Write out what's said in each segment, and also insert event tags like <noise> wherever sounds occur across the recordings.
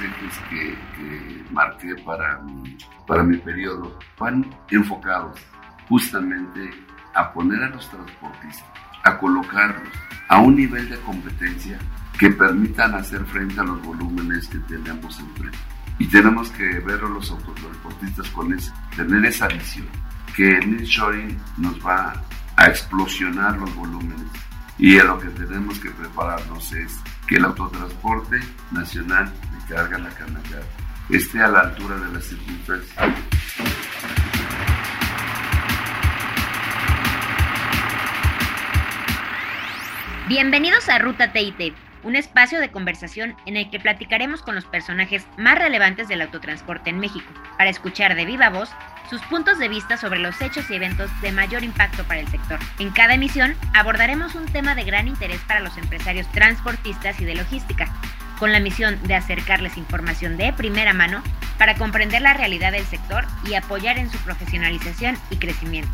ejes que, marqué para, para mi periodo van enfocados justamente a poner a los transportistas, a colocarlos a un nivel de competencia que permitan hacer frente a los volúmenes que tenemos enfrente. Y tenemos que ver a los autotransportistas con eso, tener esa visión, que el nearshoring nos va a explosionar los volúmenes. Y a lo que tenemos que prepararnos es que el autotransporte nacional de carga la Canacar esté a la altura de las circunstancias. Bienvenidos a Ruta TIT, un espacio de conversación en el que platicaremos con los personajes más relevantes del autotransporte en México, para escuchar de viva voz sus puntos de vista sobre los hechos y eventos de mayor impacto para el sector. En cada emisión abordaremos un tema de gran interés para los empresarios transportistas y de logística, con la misión de acercarles información de primera mano para comprender la realidad del sector y apoyar en su profesionalización y crecimiento.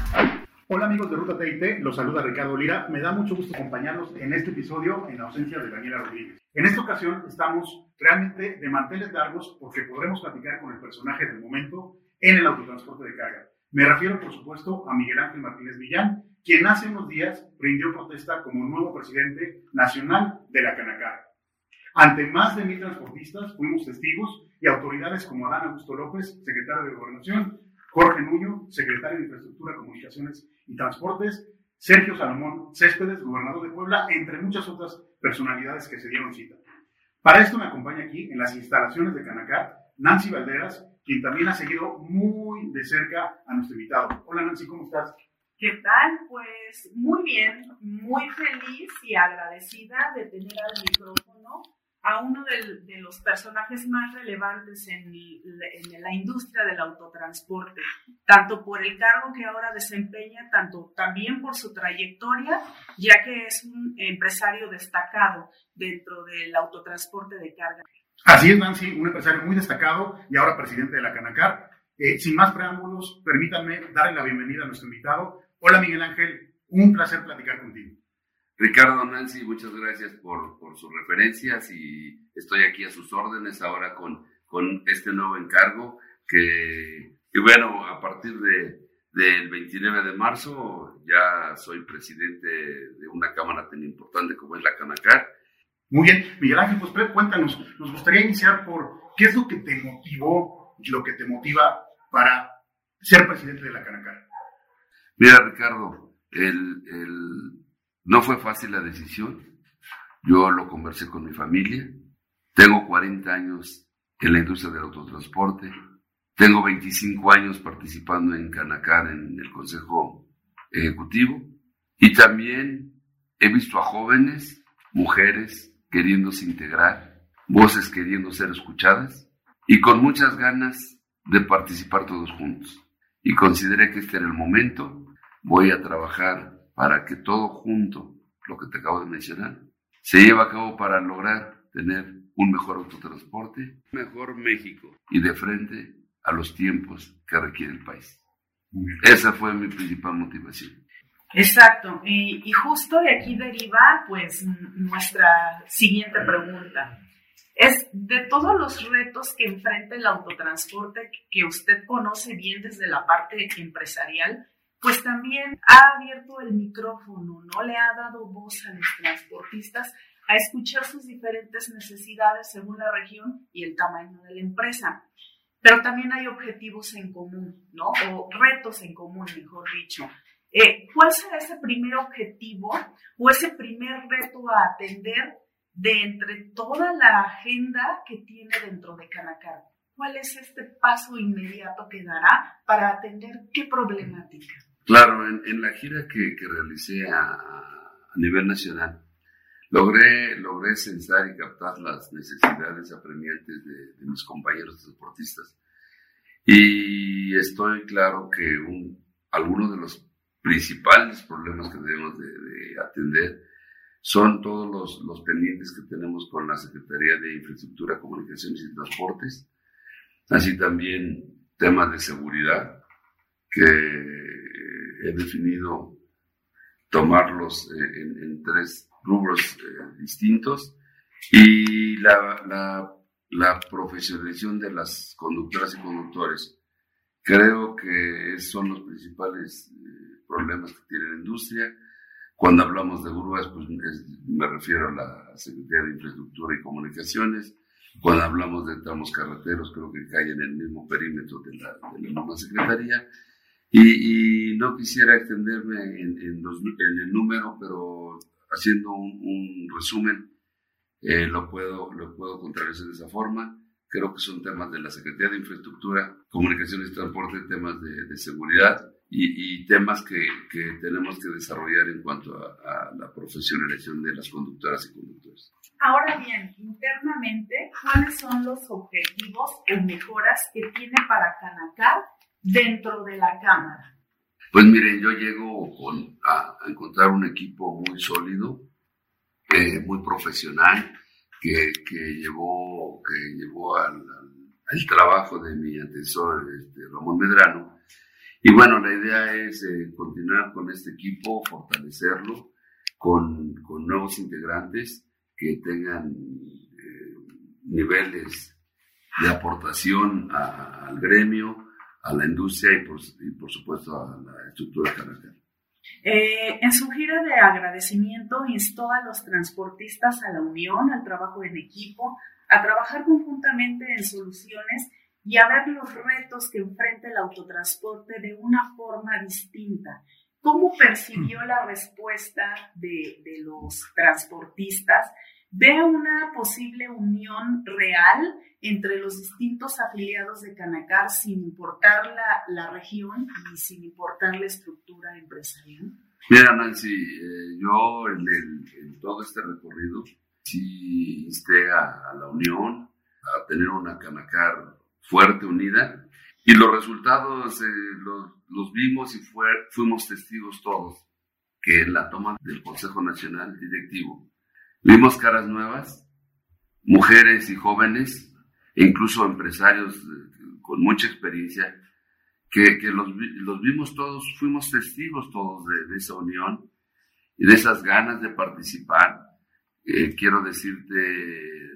Hola amigos de Ruta TIT, los saluda Ricardo Lira. Me da mucho gusto acompañarlos en este episodio en ausencia de Daniela Rodríguez. En esta ocasión estamos realmente de manteles largos porque podremos platicar con el personaje del momento en el autotransporte de carga. Me refiero, por supuesto, a Miguel Ángel Martínez Villán, quien hace unos días rindió protesta como nuevo presidente nacional de la Canacar. Ante más de mil transportistas fuimos testigos y autoridades como Adán Augusto López, secretario de Gobernación, Jorge Nuño, secretario de Infraestructura, Comunicaciones y Transportes, Sergio Salomón Céspedes, gobernador de Puebla, entre muchas otras personalidades que se dieron cita. Para esto me acompaña aquí, en las instalaciones de Canacar, Nancy Valderas, quien también ha seguido muy de cerca a nuestro invitado. Hola Nancy, ¿cómo estás? ¿Qué tal? Pues muy bien, muy feliz y agradecida de tener al micrófono a uno de, los personajes más relevantes en, la industria del autotransporte, tanto por el cargo que ahora desempeña, tanto también por su trayectoria, ya que es un empresario destacado dentro del autotransporte de carga. Así es, Nancy, un empresario muy destacado y ahora presidente de la Canacar. Eh, sin más preámbulos, permítanme darle la bienvenida a nuestro invitado. Hola, Miguel Ángel, un placer platicar contigo. Ricardo Nancy, muchas gracias por, por, sus referencias y estoy aquí a sus órdenes ahora con, con este nuevo encargo que, bueno, a partir de, del 29 de marzo ya soy presidente de una cámara tan importante como es la Canacar. Muy bien, Miguel Ángel, pues cuéntanos, nos gustaría iniciar por qué es lo que te motivó, lo que te motiva para ser presidente de la Canacar. Mira, Ricardo, el, el no fue fácil la decisión. Yo lo conversé con mi familia. Tengo 40 años en la industria del autotransporte. Tengo 25 años participando en Canacar en el Consejo Ejecutivo. Y también he visto a jóvenes, mujeres queriéndose integrar, voces queriendo ser escuchadas y con muchas ganas de participar todos juntos. Y consideré que este era el momento. Voy a trabajar para que todo junto, lo que te acabo de mencionar, se lleve a cabo para lograr tener un mejor autotransporte, un mejor México y de frente a los tiempos que requiere el país. Esa fue mi principal motivación. Exacto, y, y, justo de aquí deriva pues nuestra siguiente pregunta. Es de todos los retos que enfrenta el autotransporte que usted conoce bien desde la parte empresarial, pues también ha abierto el micrófono, ¿no? Le ha dado voz a los transportistas a escuchar sus diferentes necesidades según la región y el tamaño de la empresa. Pero también hay objetivos en común, ¿no? O retos en común, mejor dicho. Eh, ¿Cuál será ese primer objetivo o ese primer reto a atender de entre toda la agenda que tiene dentro de Canacar? ¿Cuál es este paso inmediato que dará para atender qué problemática? Claro, en, la gira que, realicé a, nivel nacional, logré, logré censar y captar las necesidades apremiantes de, mis compañeros deportistas. Y estoy claro que un, algunos de los principales problemas que debemos de, atender son todos los, los, pendientes que tenemos con la Secretaría de Infraestructura, Comunicaciones y Transportes, así también temas de seguridad, que he definido tomarlos eh, en, tres rubros eh, distintos y la, la profesionalización de las conductoras y conductores. Creo que son los principales eh, problemas que tiene la industria. Cuando hablamos de grúas, pues me refiero a la Secretaría de Infraestructura y Comunicaciones. Cuando hablamos de tramos carreteros, creo que cae en el mismo perímetro de la, de la misma Secretaría. Y, no quisiera extenderme en, en, el número, pero haciendo un, resumen, eh, lo, puedo, lo puedo contrarrestar de esa forma. Creo que son temas de la Secretaría de Infraestructura, Comunicaciones y Transporte, temas de, seguridad y, temas que, que, tenemos que desarrollar en cuanto a, a, la profesionalización de las conductoras y conductores. Ahora bien, internamente, ¿cuáles son los objetivos o mejoras que tiene para Canacar dentro de la Cámara? Pues miren, yo llego con, a, encontrar un equipo muy sólido, eh, muy profesional, que, que, llevó, que llevó al, al, trabajo de mi antecesor, este, Ramón Medrano. Y bueno, la idea es eh, continuar con este equipo, fortalecerlo con, con nuevos integrantes que tengan eh, niveles de aportación al gremio, a la industria y por, por supuesto a la estructura carretera. Eh, en su gira de agradecimiento instó a los transportistas a la unión, al trabajo en equipo, a trabajar conjuntamente en soluciones y a ver los retos que enfrenta el autotransporte de una forma distinta. ¿Cómo percibió la respuesta de, de los transportistas ve una posible unión real entre los distintos afiliados de Canacar sin importar la, la región y sin importar la estructura empresarial? Mira, Nancy, eh, yo en, todo este recorrido sí insté a, la unión, a tener una Canacar fuerte, unida, y los resultados eh, los, los, vimos y fue, fuimos testigos todos, que en la toma del Consejo Nacional Directivo Vimos caras nuevas, mujeres y jóvenes, e incluso empresarios eh, con mucha experiencia, que, que los, los, vimos todos, fuimos testigos todos de, esa unión y de esas ganas de participar. Eh, quiero decirte,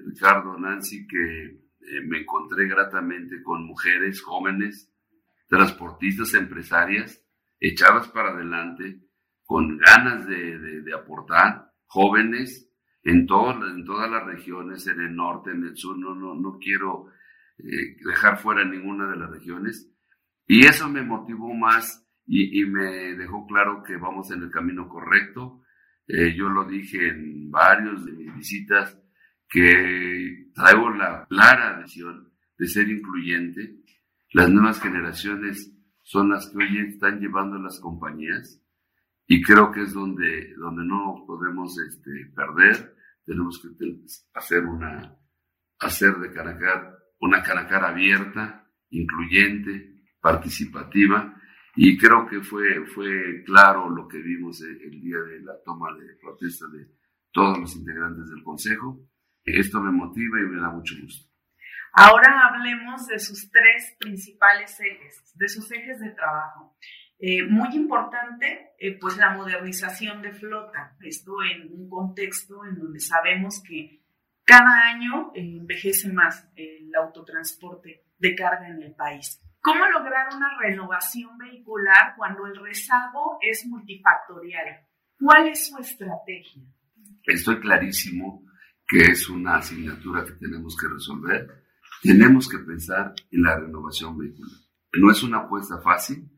Ricardo, Nancy, que eh, me encontré gratamente con mujeres jóvenes, transportistas, empresarias, echadas para adelante, con ganas de, de, de aportar, jóvenes en, todas en todas las regiones, en el norte, en el sur, no, no, no quiero eh, dejar fuera ninguna de las regiones. Y eso me motivó más y, y, me dejó claro que vamos en el camino correcto. Eh, yo lo dije en varios de mis visitas, que traigo la clara decisión de ser incluyente. Las nuevas generaciones son las que hoy están llevando las compañías y creo que es donde, donde no podemos este, perder tenemos que hacer una, hacer de Canacar una Canacar abierta, incluyente, participativa, y creo que fue, fue claro lo que vimos el día de la toma de protesta de todos los integrantes del Consejo. Esto me motiva y me da mucho gusto. Ahora hablemos de sus tres principales ejes, de sus ejes de trabajo. Eh, muy importante, eh, pues la modernización de flota. Esto en un contexto en donde sabemos que cada año eh, envejece más el autotransporte de carga en el país. ¿Cómo lograr una renovación vehicular cuando el rezago es multifactorial? ¿Cuál es su estrategia? Estoy clarísimo que es una asignatura que tenemos que resolver. Tenemos que pensar en la renovación vehicular. No es una apuesta fácil,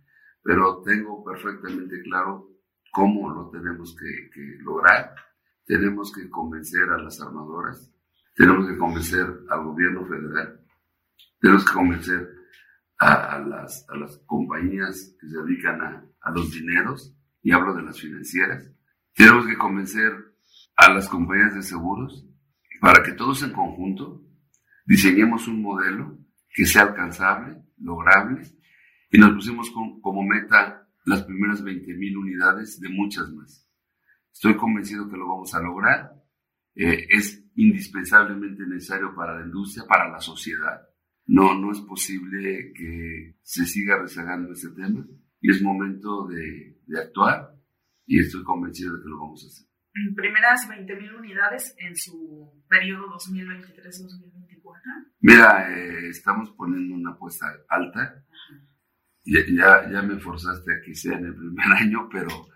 pero tengo perfectamente claro cómo lo tenemos que, lograr. Tenemos que convencer a las armadoras, tenemos que convencer al gobierno federal, tenemos que convencer a, las, a las, compañías que se dedican a, a los dineros, y hablo de las financieras, tenemos que convencer a las compañías de seguros para que todos en conjunto diseñemos un modelo que sea alcanzable, lograble y nos pusimos como meta las primeras 20.000 unidades de muchas más. Estoy convencido que lo vamos a lograr. Eh, es indispensablemente necesario para la industria, para la sociedad. No, no es posible que se siga rezagando este tema y es momento de, de actuar y estoy convencido de que lo vamos a hacer. primeras 20.000 unidades en su periodo 2023-2024? Mira, eh, estamos poniendo una apuesta alta. Ya, ya, me forzaste a que sea en el primer <laughs> año, pero,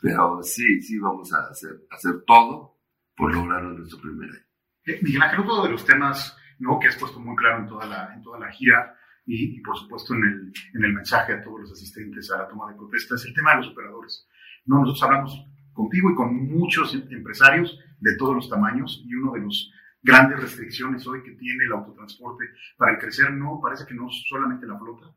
pero sí, sí vamos a hacer, hacer todo por lograrlo en nuestro primer año. Eh, Miguel Ángel, otro de los temas ¿no? que has puesto muy claro en toda la, en toda la gira y, por supuesto en el, en el mensaje a todos los asistentes a la toma de protesta es el tema de los operadores. ¿no? Nosotros hablamos contigo y con muchos empresarios de todos los tamaños y uno de los grandes restricciones hoy que tiene el autotransporte para el crecer no parece que no solamente la flota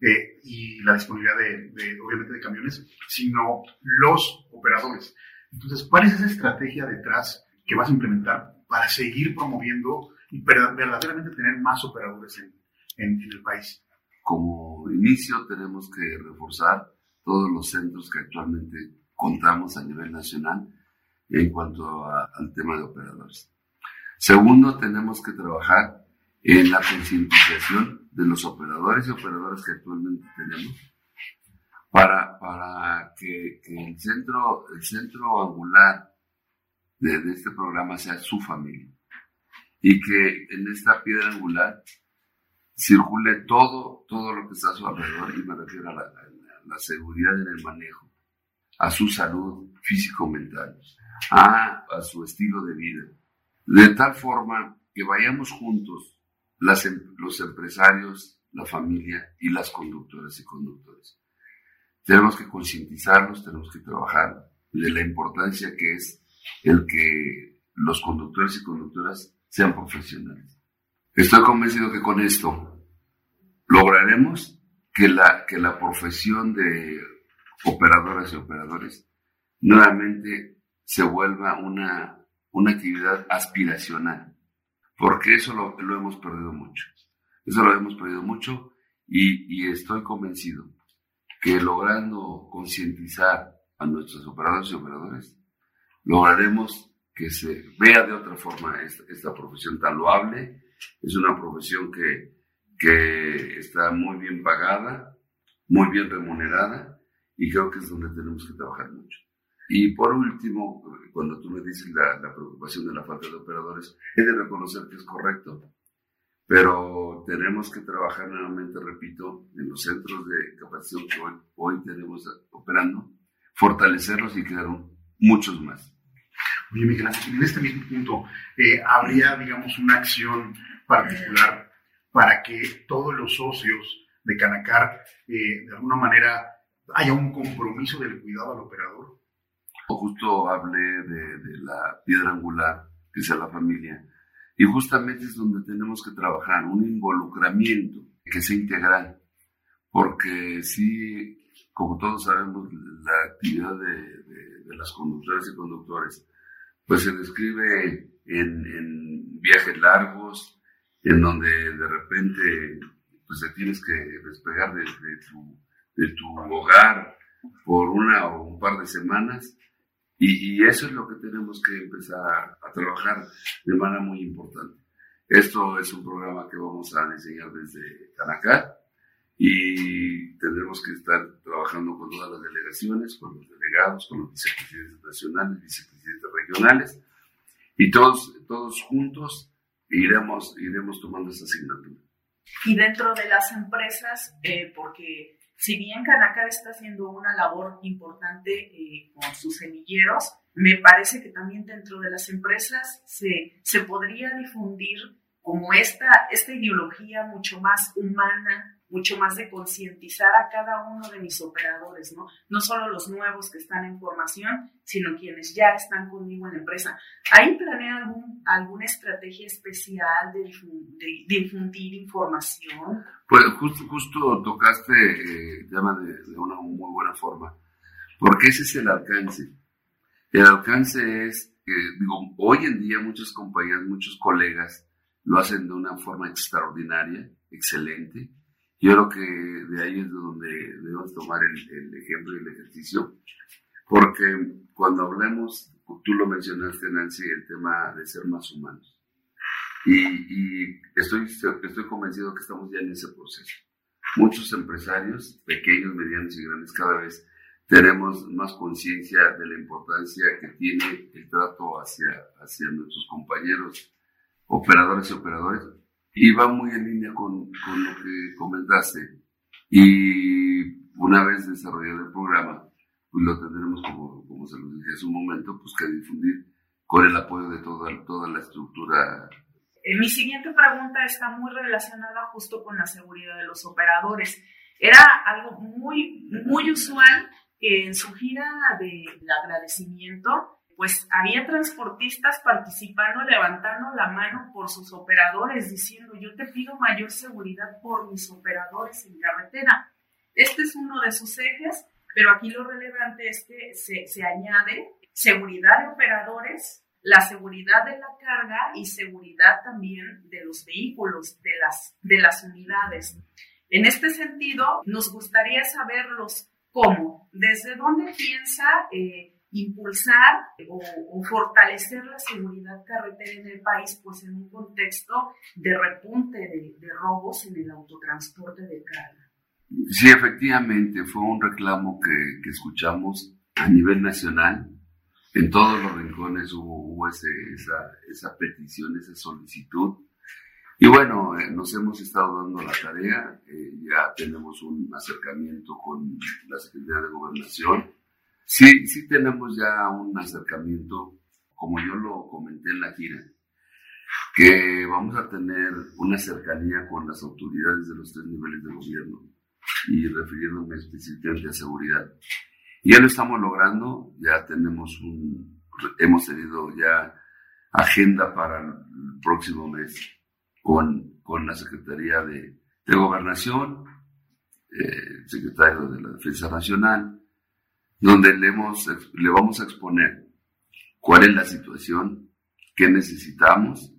y la disponibilidad de, de, obviamente de camiones sino los operadores entonces cuál es esa estrategia detrás que vas a implementar para seguir promoviendo y verdaderamente tener más operadores en, en, en el país como inicio tenemos que reforzar todos los centros que actualmente contamos a nivel nacional en cuanto al tema de operadores. Segundo, tenemos que trabajar en la concientización de los operadores y operadoras que actualmente tenemos para, para que, el, centro, el centro angular de, este programa sea su familia y que en esta piedra angular circule todo, todo lo que está a su alrededor y me refiero a la, seguridad en el manejo a su salud físico-mental, a, su estilo de vida. De tal forma que vayamos juntos, las, em, los empresarios, la familia y las conductoras y conductores. Tenemos que concientizarlos, tenemos que trabajar de la importancia que es el que los conductores y conductoras sean profesionales. Estoy convencido que con esto lograremos que la, que la profesión de operadoras y operadores, nuevamente se vuelva una, una actividad aspiracional, porque eso lo, hemos perdido mucho. Eso lo hemos perdido mucho y, y estoy convencido que logrando concientizar a nuestros operadores y operadores, lograremos que se vea de otra forma esta, esta profesión tan loable. Es una profesión que, que está muy bien pagada, muy bien remunerada y creo que es donde tenemos que trabajar mucho. Y por último, cuando tú me dices la, la, preocupación de la falta de operadores, he de reconocer que es correcto, pero tenemos que trabajar nuevamente, repito, en los centros de capacitación que hoy, hoy tenemos operando, fortalecerlos y crear muchos más. Oye, Miguel en este mismo punto, eh, ¿habría, digamos, una acción particular para que todos los socios de Canacar, eh, de alguna manera, haya un compromiso del cuidado al operador. Justo hablé de, de, la piedra angular, que sea la familia, y justamente es donde tenemos que trabajar, un involucramiento que sea integral, porque sí, como todos sabemos, la actividad de, de, las conductoras y conductores, pues se describe en, viajes largos, en donde de repente pues te tienes que despegar de, de tu tu hogar por una o un par de semanas. Y, y, eso es lo que tenemos que empezar a trabajar de manera muy importante. Esto es un programa que vamos a diseñar desde Canacar y tendremos que estar trabajando con todas las delegaciones, con los delegados, con los vicepresidentes nacionales, vicepresidentes regionales y todos, todos juntos iremos, iremos tomando esa asignatura. Y dentro de las empresas, eh, porque si bien Canacar está haciendo una labor importante eh, con sus semilleros, me parece que también dentro de las empresas se, se podría difundir como esta, esta ideología mucho más humana, mucho más de concientizar a cada uno de mis operadores, ¿no? No solo los nuevos que están en formación, sino quienes ya están conmigo en empresa. ¿Ahí planea algún, alguna estrategia especial de, de, de difundir información? Pues justo, tocaste el eh, de, una muy buena forma, porque ese es el alcance. El alcance es, digo, hoy en día muchas compañías, muchos colegas lo hacen de una forma extraordinaria, excelente, yo creo que de ahí es de donde debemos tomar el, el ejemplo y el ejercicio, porque cuando hablemos, tú lo mencionaste, Nancy, el tema de ser más humanos. Y, y estoy, estoy convencido que estamos ya en ese proceso. Muchos empresarios, pequeños, medianos y grandes, cada vez tenemos más conciencia de la importancia que tiene el trato hacia, hacia nuestros compañeros operadores y operadores y va muy en línea con, con lo que comentaste. Y una vez desarrollado el programa, pues lo tendremos, como, como se lo dije hace un momento, pues que difundir con el apoyo de toda, toda la estructura. Eh, mi siguiente pregunta está muy relacionada justo con la seguridad de los operadores. Era algo muy, muy usual que en su gira de agradecimiento, pues había transportistas participando, levantando la mano por sus operadores, diciendo, yo te pido mayor seguridad por mis operadores en carretera. Este es uno de sus ejes, pero aquí lo relevante es que se, se añade seguridad de operadores, la seguridad de la carga y seguridad también de los vehículos, de las, de las unidades. En este sentido, nos gustaría saberlos cómo, desde dónde piensa eh, impulsar o, fortalecer la seguridad carretera en el país, pues en un contexto de repunte de, robos en el autotransporte de carga. Sí, efectivamente, fue un reclamo que, que escuchamos a nivel nacional. En todos los rincones hubo, esa, esa petición, esa solicitud y bueno, eh, nos hemos estado dando la tarea, eh, ya tenemos un acercamiento con la Secretaría de Gobernación. Sí, sí tenemos ya un acercamiento, como yo lo comenté en la gira, que vamos a tener una cercanía con las autoridades de los tres niveles de gobierno y refiriéndome específicamente a seguridad. Ya lo estamos logrando, ya tenemos un, hemos tenido ya agenda para el próximo mes con, con la Secretaría de, de Gobernación, eh, secretario de la Defensa Nacional, donde le, hemos, le vamos a exponer cuál es la situación, qué necesitamos.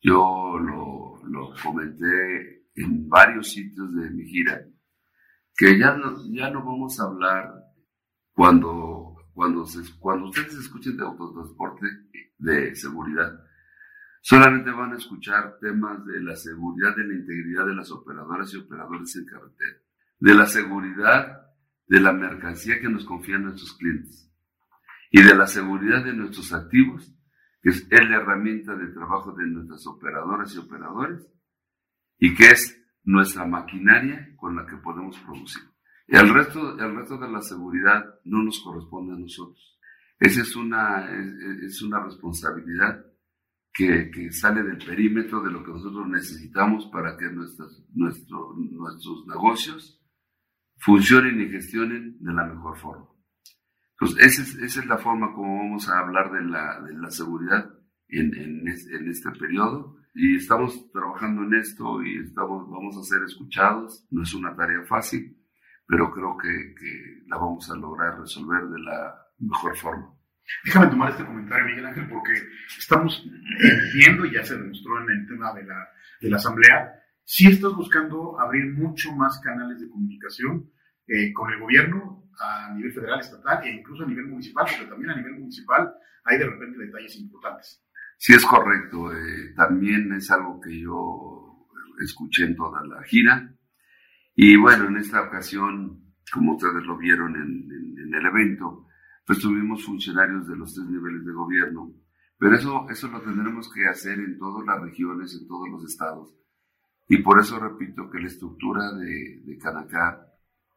Yo lo, lo comenté en varios sitios de mi gira, que ya no, ya no vamos a hablar cuando, cuando, se, cuando ustedes escuchen de autotransporte de seguridad, Solamente van a escuchar temas de la seguridad, de la integridad de las operadoras y operadores en carretera, de la seguridad de la mercancía que nos confían nuestros clientes y de la seguridad de nuestros activos, que es la herramienta de trabajo de nuestras operadoras y operadores y que es nuestra maquinaria con la que podemos producir. Y el resto, el resto de la seguridad no nos corresponde a nosotros. Esa es una, es una responsabilidad que, que, sale del perímetro de lo que nosotros necesitamos para que nuestros, nuestro, nuestros negocios funcionen y gestionen de la mejor forma. Entonces, esa es, esa es la forma como vamos a hablar de la, de la seguridad en, en, en, este periodo. Y estamos trabajando en esto y estamos, vamos a ser escuchados. No es una tarea fácil, pero creo que, que la vamos a lograr resolver de la mejor forma. Déjame tomar este comentario, Miguel Ángel, porque estamos viendo, ya se demostró en el tema de la, de la asamblea, si estás buscando abrir mucho más canales de comunicación eh, con el gobierno a nivel federal, estatal e incluso a nivel municipal, porque también a nivel municipal hay de repente detalles importantes. Sí, es correcto. Eh, también es algo que yo escuché en toda la gira. Y bueno, en esta ocasión, como ustedes lo vieron en, en el evento, pues tuvimos funcionarios de los tres niveles de gobierno. Pero eso, eso lo tendremos que hacer en todas las regiones, en todos los estados. Y por eso repito que la estructura de, de Canacá,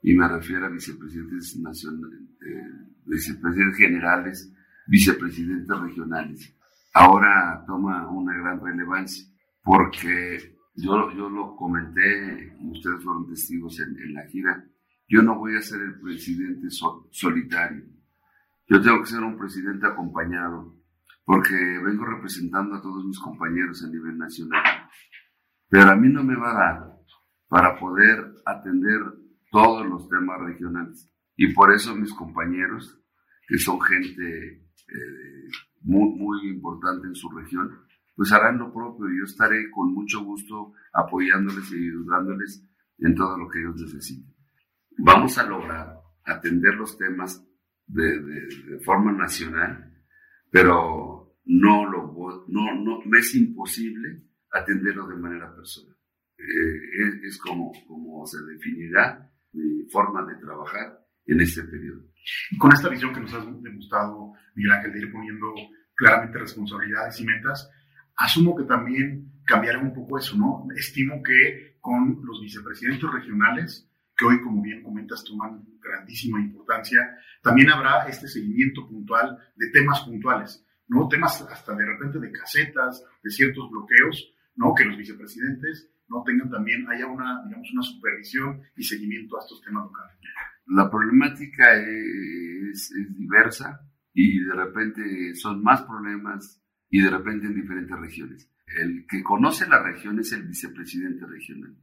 y me refiero a vicepresidentes nacionales, eh, vicepresidentes generales, vicepresidentes regionales, ahora toma una gran relevancia, porque yo, yo lo comenté, ustedes fueron testigos en, en la gira, yo no voy a ser el presidente solitario yo tengo que ser un presidente acompañado, porque vengo representando a todos mis compañeros a nivel nacional. Pero a mí no me va a dar para poder atender todos los temas regionales. Y por eso mis compañeros, que son gente eh, muy, muy importante en su región, pues harán lo propio. Yo estaré con mucho gusto apoyándoles y ayudándoles en todo lo que ellos necesiten. Vamos a lograr atender los temas de, de, forma nacional, pero no lo no, no me es imposible atenderlo de manera personal. Eh, es, como, como se definirá mi forma de trabajar en este periodo. con esta visión que nos has demostrado, Miguel Ángel, de ir poniendo claramente responsabilidades y metas, asumo que también cambiará un poco eso, ¿no? Estimo que con los vicepresidentes regionales, que hoy, como bien comentas, toman grandísima importancia, también habrá este seguimiento puntual de temas puntuales, ¿no? Temas hasta de repente de casetas, de ciertos bloqueos, ¿no? Que los vicepresidentes no tengan también, haya una, digamos, una supervisión y seguimiento a estos temas locales. La problemática es, diversa y de repente son más problemas y de repente en diferentes regiones. El que conoce la región es el vicepresidente regional.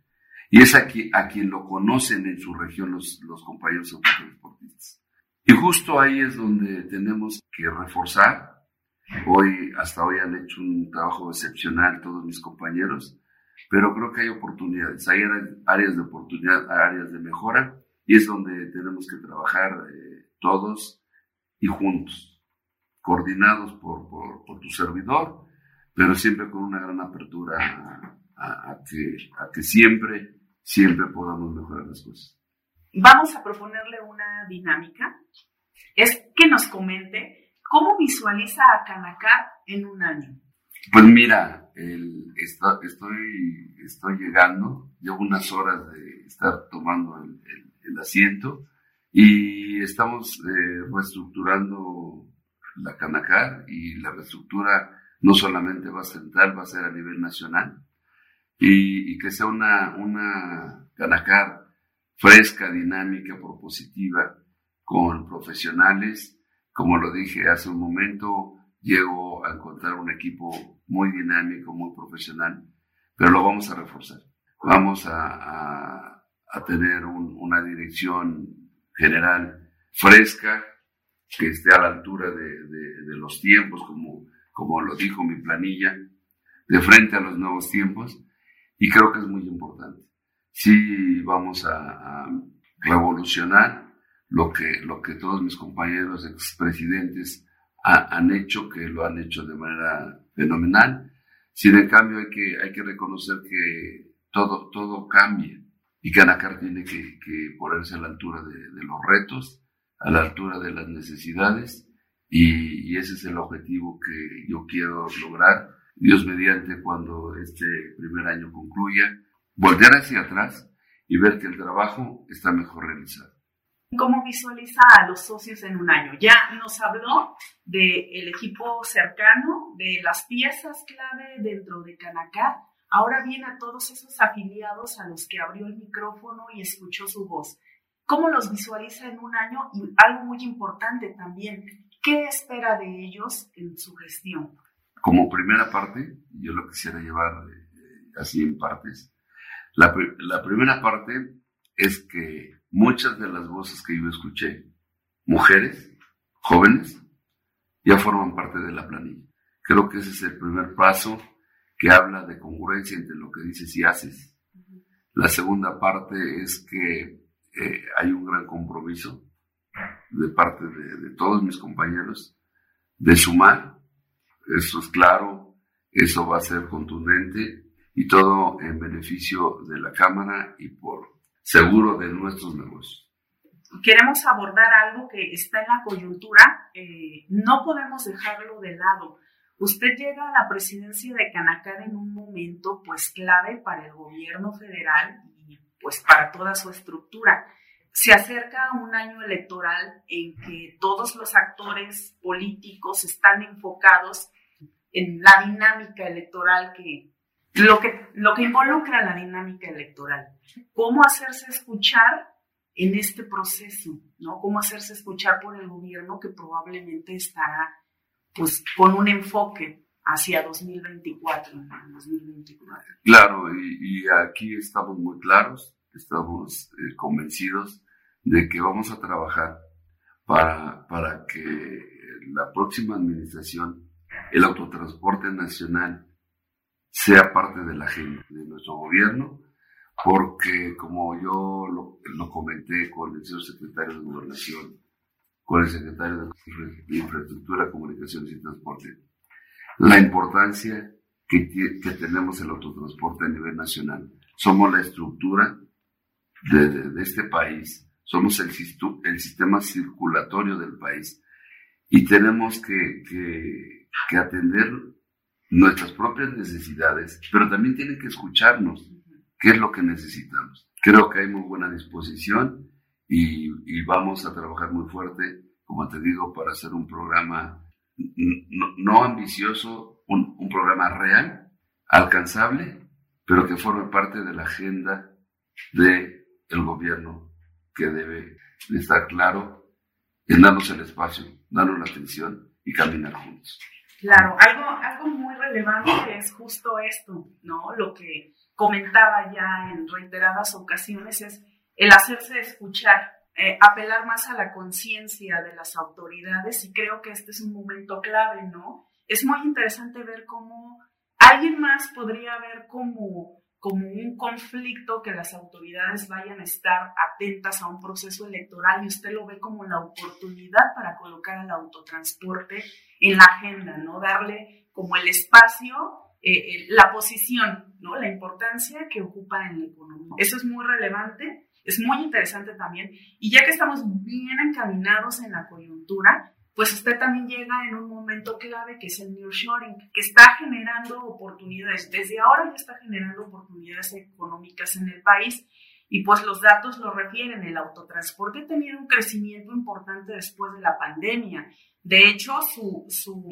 Y es aquí a quien lo conocen en su región los, los compañeros autotransportistas. Y justo ahí es donde tenemos que reforzar. Hoy, hasta hoy han hecho un trabajo excepcional todos mis compañeros, pero creo que hay oportunidades, hay áreas de oportunidad, áreas de mejora, y es donde tenemos que trabajar eh, todos y juntos, coordinados por, por, tu servidor, pero siempre con una gran apertura a, a, que, a que siempre, siempre podamos mejorar las cosas. Vamos a proponerle una dinámica, es que nos comente cómo visualiza a Canacar en un año. Pues mira, estoy, llegando, llevo unas horas de estar tomando el, asiento y estamos eh, reestructurando la Canacar y la reestructura no solamente va a central, va a ser a nivel nacional y, y que sea una, una Canacar fresca, dinámica, propositiva, con profesionales. Como lo dije hace un momento, llego a encontrar un equipo muy dinámico, muy profesional, pero lo vamos a reforzar. Vamos a, a, tener una dirección general fresca, que esté a la altura de, de, los tiempos, como, como lo dijo mi planilla, de frente a los nuevos tiempos, y creo que es muy importante. Sí vamos a, a revolucionar lo que, lo que todos mis compañeros expresidentes han hecho, que lo han hecho de manera fenomenal. Sin en cambio hay que, hay que reconocer que todo, todo cambia y Canacar tiene que, que ponerse a la altura de, de, los retos, a la altura de las necesidades y, y, ese es el objetivo que yo quiero lograr. Dios mediante cuando este primer año concluya, volver hacia atrás y ver que el trabajo está mejor realizado cómo visualiza a los socios en un año. Ya nos habló del equipo cercano, de las piezas clave dentro de Canacar. Ahora viene a todos esos afiliados a los que abrió el micrófono y escuchó su voz. ¿Cómo los visualiza en un año? Y algo muy importante también, ¿qué espera de ellos en su gestión? Como primera parte, yo lo quisiera llevar eh, así en partes. La, la primera parte es que muchas de las voces que yo escuché, mujeres, jóvenes, ya forman parte de la planilla. Creo que ese es el primer paso que habla de congruencia entre lo que dices y haces. La segunda parte es que eh, hay un gran compromiso de parte de, de, todos mis compañeros de sumar. Eso es claro, eso va a ser contundente y todo en beneficio de la Cámara y por seguro de nuestros negocios. Queremos abordar algo que está en la coyuntura, eh, no podemos dejarlo de lado. Usted llega a la presidencia de Canacar en un momento pues clave para el gobierno federal y pues para toda su estructura. Se acerca un año electoral en que todos los actores políticos están enfocados en la dinámica electoral que lo que, lo que involucra la dinámica electoral. Cómo hacerse escuchar en este proceso, ¿no? Cómo hacerse escuchar por el gobierno que probablemente estará, pues, con un enfoque hacia 2024, 2024. Claro, y, aquí estamos muy claros, estamos eh, convencidos de que vamos a trabajar para, para que la próxima administración, el autotransporte nacional, sea parte de la agenda de nuestro gobierno, porque como yo lo, comenté con el señor secretario de Gobernación, con el secretario de Infraestructura, Comunicaciones y Transporte, la importancia que, que tenemos el autotransporte a nivel nacional. Somos la estructura de, de, este país, somos el, el sistema circulatorio del país y tenemos que, que, que atender nuestras propias necesidades, pero también tienen que escucharnos qué es lo que necesitamos. Creo que hay muy buena disposición y, y vamos a trabajar muy fuerte, como te digo, para hacer un programa no, no ambicioso, un, un, programa real, alcanzable, pero que forme parte de la agenda del el gobierno que debe estar claro en darnos el espacio, darnos la atención y caminar juntos. Claro, algo, algo relevante es justo esto, ¿no? Lo que comentaba ya en reiteradas ocasiones es el hacerse escuchar, eh, apelar más a la conciencia de las autoridades y creo que este es un momento clave, ¿no? Es muy interesante ver cómo alguien más podría ver como, como un conflicto que las autoridades vayan a estar atentas a un proceso electoral y usted lo ve como la oportunidad para colocar al autotransporte en la agenda, ¿no? Darle como el espacio, eh, eh, la posición, ¿no? La importancia que ocupa en la economía. Eso es muy relevante, es muy interesante también. Y ya que estamos bien encaminados en la coyuntura, pues usted también llega en un momento clave que es el nearshoring, que está generando oportunidades, desde ahora ya está generando oportunidades económicas en el país y pues los datos lo refieren, el autotransporte ha tenido un crecimiento importante después de la pandemia de hecho, su, su,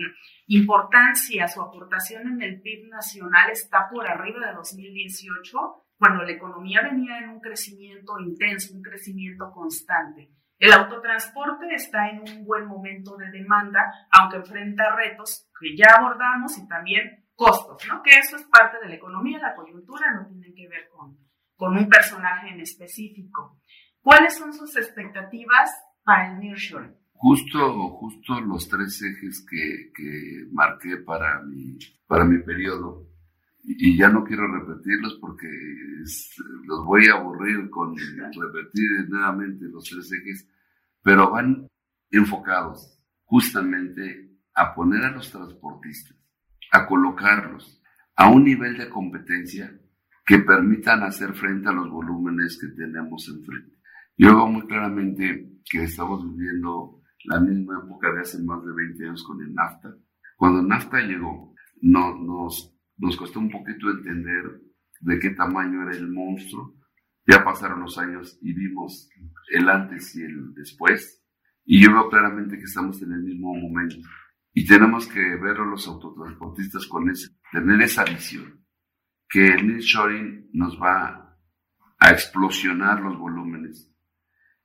importancia, su aportación en el PIB nacional está por arriba de 2018, cuando la economía venía en un crecimiento intenso, un crecimiento constante. El autotransporte está en un buen momento de demanda, aunque enfrenta retos que ya abordamos y también costos, ¿no? Que eso es parte de la economía, la coyuntura no tiene que ver con, con un personaje en específico. ¿Cuáles son sus expectativas para el nearshoring? Justo, justo los tres ejes que, que marqué para mi, para mi periodo, y, ya no quiero repetirlos porque los voy a aburrir con repetir nuevamente los tres ejes, pero van enfocados justamente a poner a los transportistas, a colocarlos a un nivel de competencia que permitan hacer frente a los volúmenes que tenemos enfrente. Yo veo muy claramente que estamos viviendo la misma época de hace más de 20 años con el NAFTA. Cuando el NAFTA llegó, no, nos, nos costó un poquito entender de qué tamaño era el monstruo. Ya pasaron los años y vimos el antes y el después. Y yo veo claramente que estamos en el mismo momento. Y tenemos que ver a los autotransportistas con ese, tener esa visión. Que el nearshoring nos va a explosionar los volúmenes.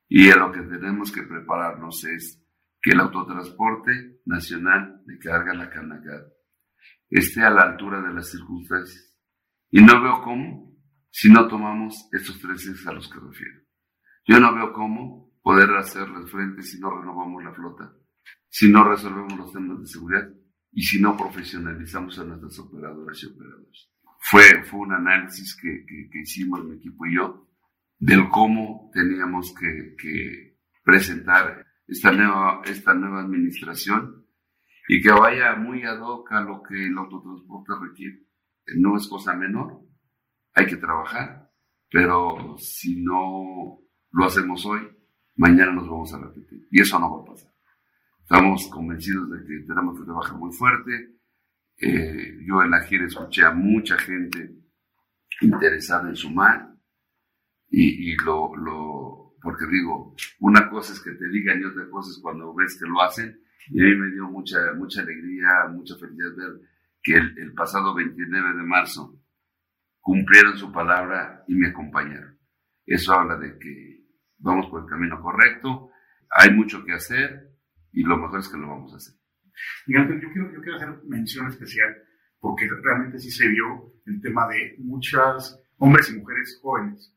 Y a lo que tenemos que prepararnos es que el autotransporte nacional de carga la Canacar esté a la altura de las circunstancias. Y no veo cómo si no tomamos estos tres ejes a los que refiero. Yo no veo cómo poder hacerles frente si no renovamos la flota, si no resolvemos los temas de seguridad y si no profesionalizamos a nuestras operadoras y operadores. Fue, fue un análisis que, que, hicimos mi equipo y yo del cómo teníamos que, que presentar esta nueva, esta nueva administración y que vaya muy ad hoc a lo que el autotransporte requiere. No es cosa menor, hay que trabajar, pero si no lo hacemos hoy, mañana nos vamos a repetir y eso no va a pasar. Estamos convencidos de que tenemos que trabajar muy fuerte. Eh, yo en la gira escuché a mucha gente interesada en sumar y, y lo, porque digo, una cosa es que te digan y otra cosa es cuando ves que lo hacen. Y a mí me dio mucha, mucha alegría, mucha felicidad ver que el, pasado 29 de marzo cumplieron su palabra y me acompañaron. Eso habla de que vamos por el camino correcto, hay mucho que hacer y lo mejor es que lo vamos a hacer. Miguel, yo quiero, yo quiero hacer mención especial porque realmente sí se vio el tema de muchas hombres y mujeres jóvenes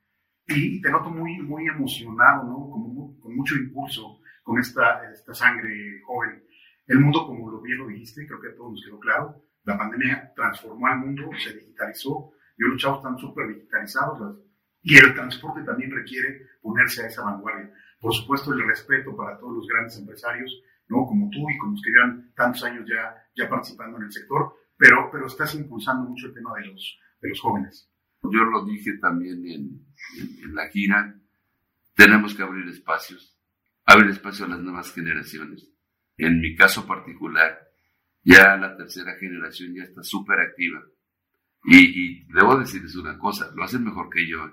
y te noto muy, muy emocionado, ¿no? con mucho impulso, con esta, esta sangre joven. El mundo, como lo bien lo dijiste, creo que a todos nos quedó claro, la pandemia transformó al mundo, se digitalizó, y hoy los chavos están súper digitalizados, y el transporte también requiere ponerse a esa vanguardia. Por supuesto, el respeto para todos los grandes empresarios, ¿no? Como tú y como los que llevan tantos años ya, ya participando en el sector, pero, pero estás impulsando mucho el tema de los, de los jóvenes. Yo lo dije también en, la gira, tenemos que abrir espacios, abrir espacio a las nuevas generaciones. En mi caso particular, ya la tercera generación ya está súper activa. Y, debo decirles una cosa, lo hacen mejor que yo.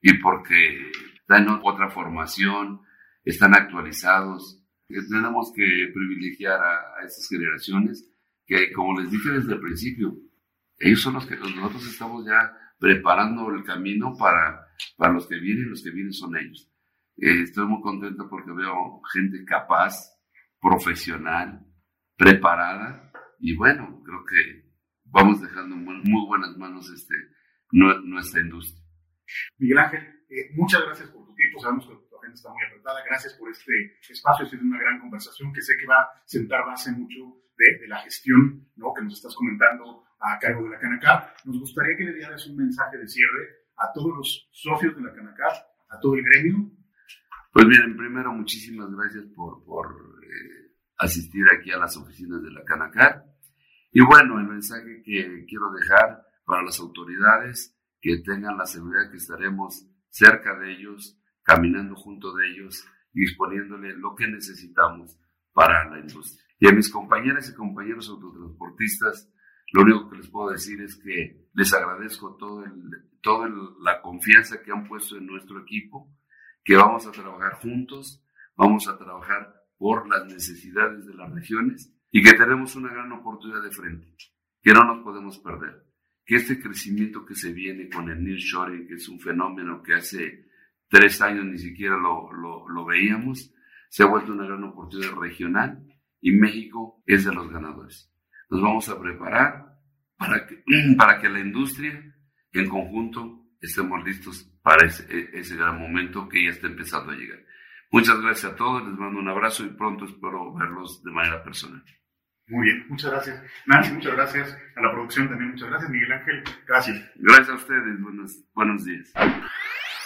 Y porque están en otra formación, están actualizados. Tenemos que privilegiar a, a estas generaciones que, como les dije desde el principio, ellos son los que nosotros estamos ya preparando el camino para, para los que vienen, los que vienen son ellos. Eh, estoy muy contento porque veo gente capaz, profesional, preparada y bueno, creo que vamos dejando muy buenas manos este, nuestra industria. Miguel Ángel, eh, muchas gracias por tu tiempo, sabemos que agenda está muy apretada, gracias por este espacio, ha sido una gran conversación que sé que va a sentar base mucho de, de la gestión ¿no? que nos estás comentando a cargo de la Canacar. Nos gustaría que le dieras un mensaje de cierre a todos los socios de la Canacar, a todo el gremio. Pues bien, primero muchísimas gracias por, por eh, asistir aquí a las oficinas de la Canacar. Y bueno, el mensaje que quiero dejar para las autoridades, que tengan la seguridad que estaremos cerca de ellos, caminando junto de ellos y disponiéndole lo que necesitamos para la industria. Y a mis compañeras y compañeros autotransportistas, lo único que les puedo decir es que les agradezco todo toda la confianza que han puesto en nuestro equipo, que vamos a trabajar juntos, vamos a trabajar por las necesidades de las regiones y que tenemos una gran oportunidad de frente, que no nos podemos perder. Que este crecimiento que se viene con el nearshoring, que es un fenómeno que hace tres años ni siquiera lo, lo, lo veíamos, se ha vuelto una gran oportunidad regional y México es de los ganadores nos vamos a preparar para que, <clears throat> para que la industria en conjunto estemos listos para ese, ese gran momento que ya está empezando a llegar. Muchas gracias a todos, les mando un abrazo y pronto espero verlos de manera personal. Muy bien, muchas gracias. Nancy, muchas gracias. A la producción también, muchas gracias. Miguel Ángel, gracias. Gracias a ustedes, buenos, buenos días.